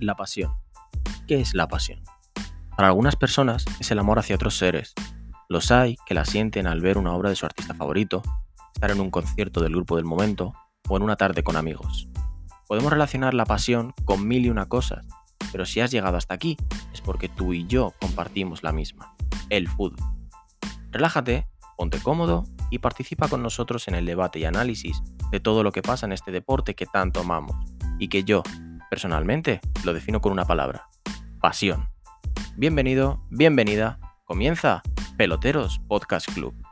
La pasión. ¿Qué es la pasión? Para algunas personas es el amor hacia otros seres. Los hay que la sienten al ver una obra de su artista favorito, estar en un concierto del grupo del momento o en una tarde con amigos. Podemos relacionar la pasión con mil y una cosas, pero si has llegado hasta aquí es porque tú y yo compartimos la misma, el fútbol. Relájate, ponte cómodo y participa con nosotros en el debate y análisis de todo lo que pasa en este deporte que tanto amamos y que yo, personalmente, lo defino con una palabra, pasión. Bienvenido, bienvenida, comienza Peloteros Podcast Club.